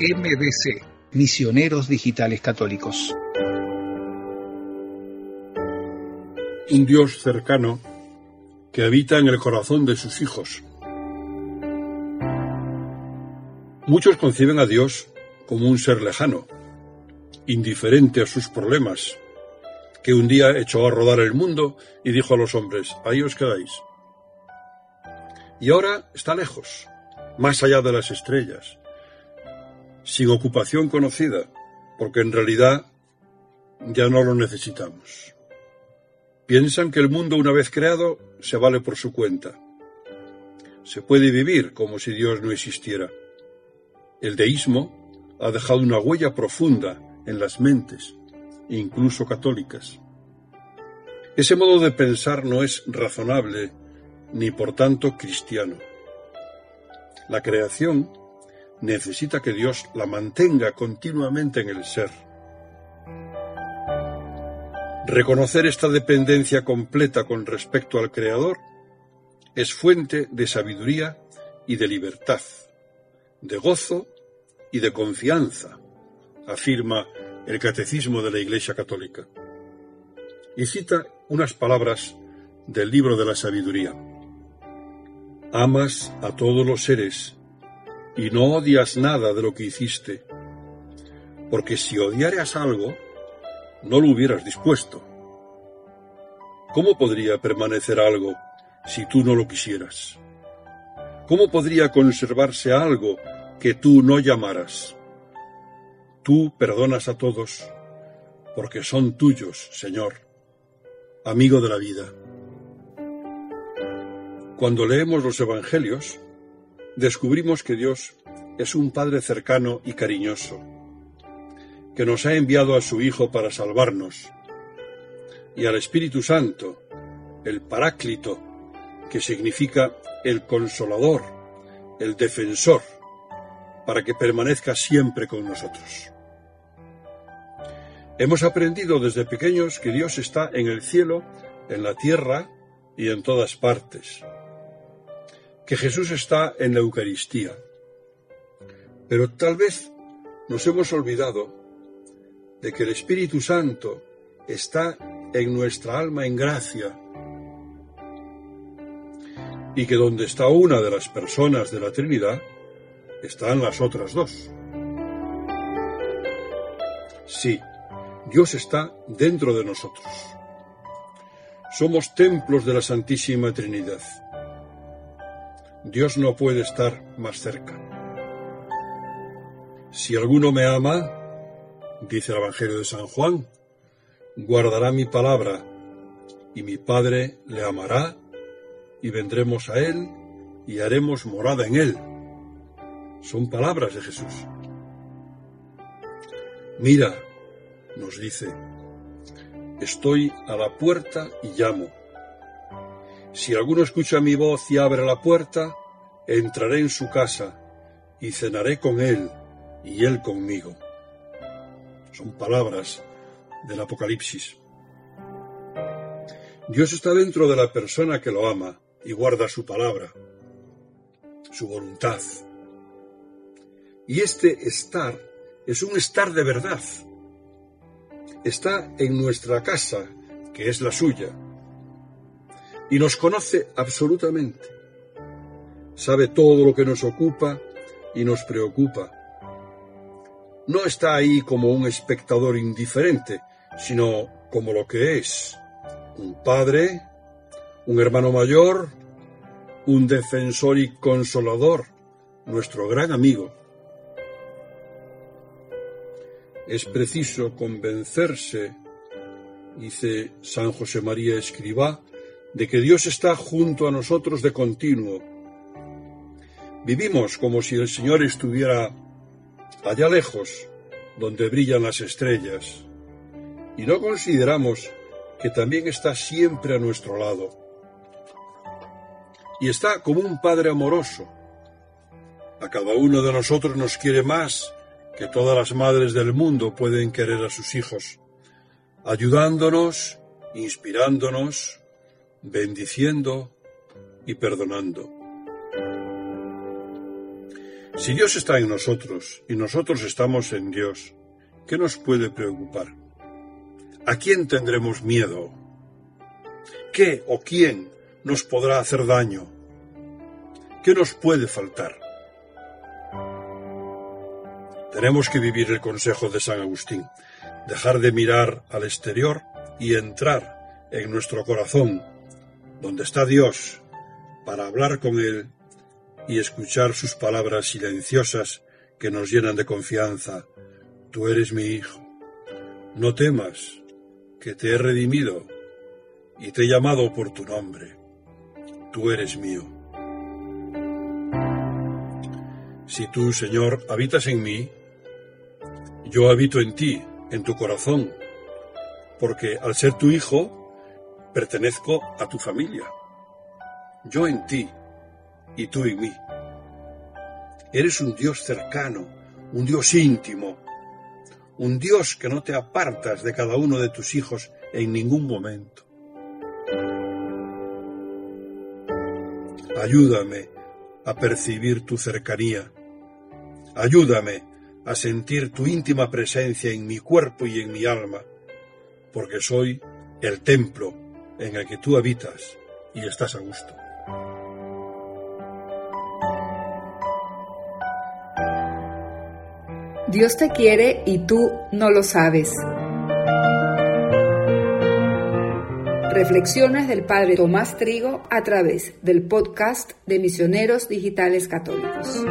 MBC, Misioneros Digitales Católicos. Un Dios cercano que habita en el corazón de sus hijos Muchos conciben a Dios como un ser lejano, indiferente a sus problemas, que un día echó a rodar el mundo y dijo a los hombres, ahí os quedáis. Y ahora está lejos, más allá de las estrellas, sin ocupación conocida, porque en realidad ya no lo necesitamos. Piensan que el mundo una vez creado se vale por su cuenta. Se puede vivir como si Dios no existiera. El deísmo ha dejado una huella profunda en las mentes, incluso católicas. Ese modo de pensar no es razonable ni por tanto cristiano. La creación necesita que Dios la mantenga continuamente en el ser. Reconocer esta dependencia completa con respecto al Creador es fuente de sabiduría y de libertad, de gozo y de confianza, afirma el Catecismo de la Iglesia Católica. Y cita unas palabras del libro de la sabiduría. Amas a todos los seres y no odias nada de lo que hiciste, porque si odiaras algo, no lo hubieras dispuesto. ¿Cómo podría permanecer algo si tú no lo quisieras? ¿Cómo podría conservarse algo que tú no llamaras. Tú perdonas a todos, porque son tuyos, Señor, amigo de la vida. Cuando leemos los Evangelios, descubrimos que Dios es un Padre cercano y cariñoso, que nos ha enviado a su Hijo para salvarnos, y al Espíritu Santo, el Paráclito, que significa el consolador, el defensor, para que permanezca siempre con nosotros. Hemos aprendido desde pequeños que Dios está en el cielo, en la tierra y en todas partes, que Jesús está en la Eucaristía. Pero tal vez nos hemos olvidado de que el Espíritu Santo está en nuestra alma en gracia y que donde está una de las personas de la Trinidad, están las otras dos. Sí, Dios está dentro de nosotros. Somos templos de la Santísima Trinidad. Dios no puede estar más cerca. Si alguno me ama, dice el Evangelio de San Juan, guardará mi palabra, y mi Padre le amará, y vendremos a él, y haremos morada en él son palabras de Jesús. Mira, nos dice, estoy a la puerta y llamo. Si alguno escucha mi voz y abre la puerta, entraré en su casa y cenaré con él y él conmigo. Son palabras del Apocalipsis. Dios está dentro de la persona que lo ama y guarda su palabra, su voluntad, y este estar es un estar de verdad. Está en nuestra casa, que es la suya, y nos conoce absolutamente. Sabe todo lo que nos ocupa y nos preocupa. No está ahí como un espectador indiferente, sino como lo que es, un padre, un hermano mayor, un defensor y consolador, nuestro gran amigo. Es preciso convencerse dice San José María Escribá, de que Dios está junto a nosotros de continuo. Vivimos como si el Señor estuviera allá lejos, donde brillan las estrellas, y no consideramos que también está siempre a nuestro lado. Y está como un Padre amoroso. A cada uno de nosotros nos quiere más que todas las madres del mundo pueden querer a sus hijos, ayudándonos, inspirándonos, bendiciendo y perdonando. Si Dios está en nosotros y nosotros estamos en Dios, ¿qué nos puede preocupar? ¿A quién tendremos miedo? ¿Qué o quién nos podrá hacer daño? ¿Qué nos puede faltar? Tenemos que vivir el consejo de San Agustín, dejar de mirar al exterior y entrar en nuestro corazón, donde está Dios, para hablar con Él y escuchar sus palabras silenciosas que nos llenan de confianza. Tú eres mi hijo. No temas, que te he redimido y te he llamado por tu nombre. Tú eres mío. Si tú, Señor, habitas en mí, yo habito en ti, en tu corazón, porque al ser tu hijo, pertenezco a tu familia. Yo en ti y tú en mí. Eres un Dios cercano, un Dios íntimo, un Dios que no te apartas de cada uno de tus hijos en ningún momento. Ayúdame a percibir tu cercanía. Ayúdame a sentir tu íntima presencia en mi cuerpo y en mi alma, porque soy el templo en el que tú habitas y estás a gusto. Dios te quiere y tú no lo sabes. Reflexiones del Padre Tomás Trigo a través del podcast de Misioneros Digitales Católicos.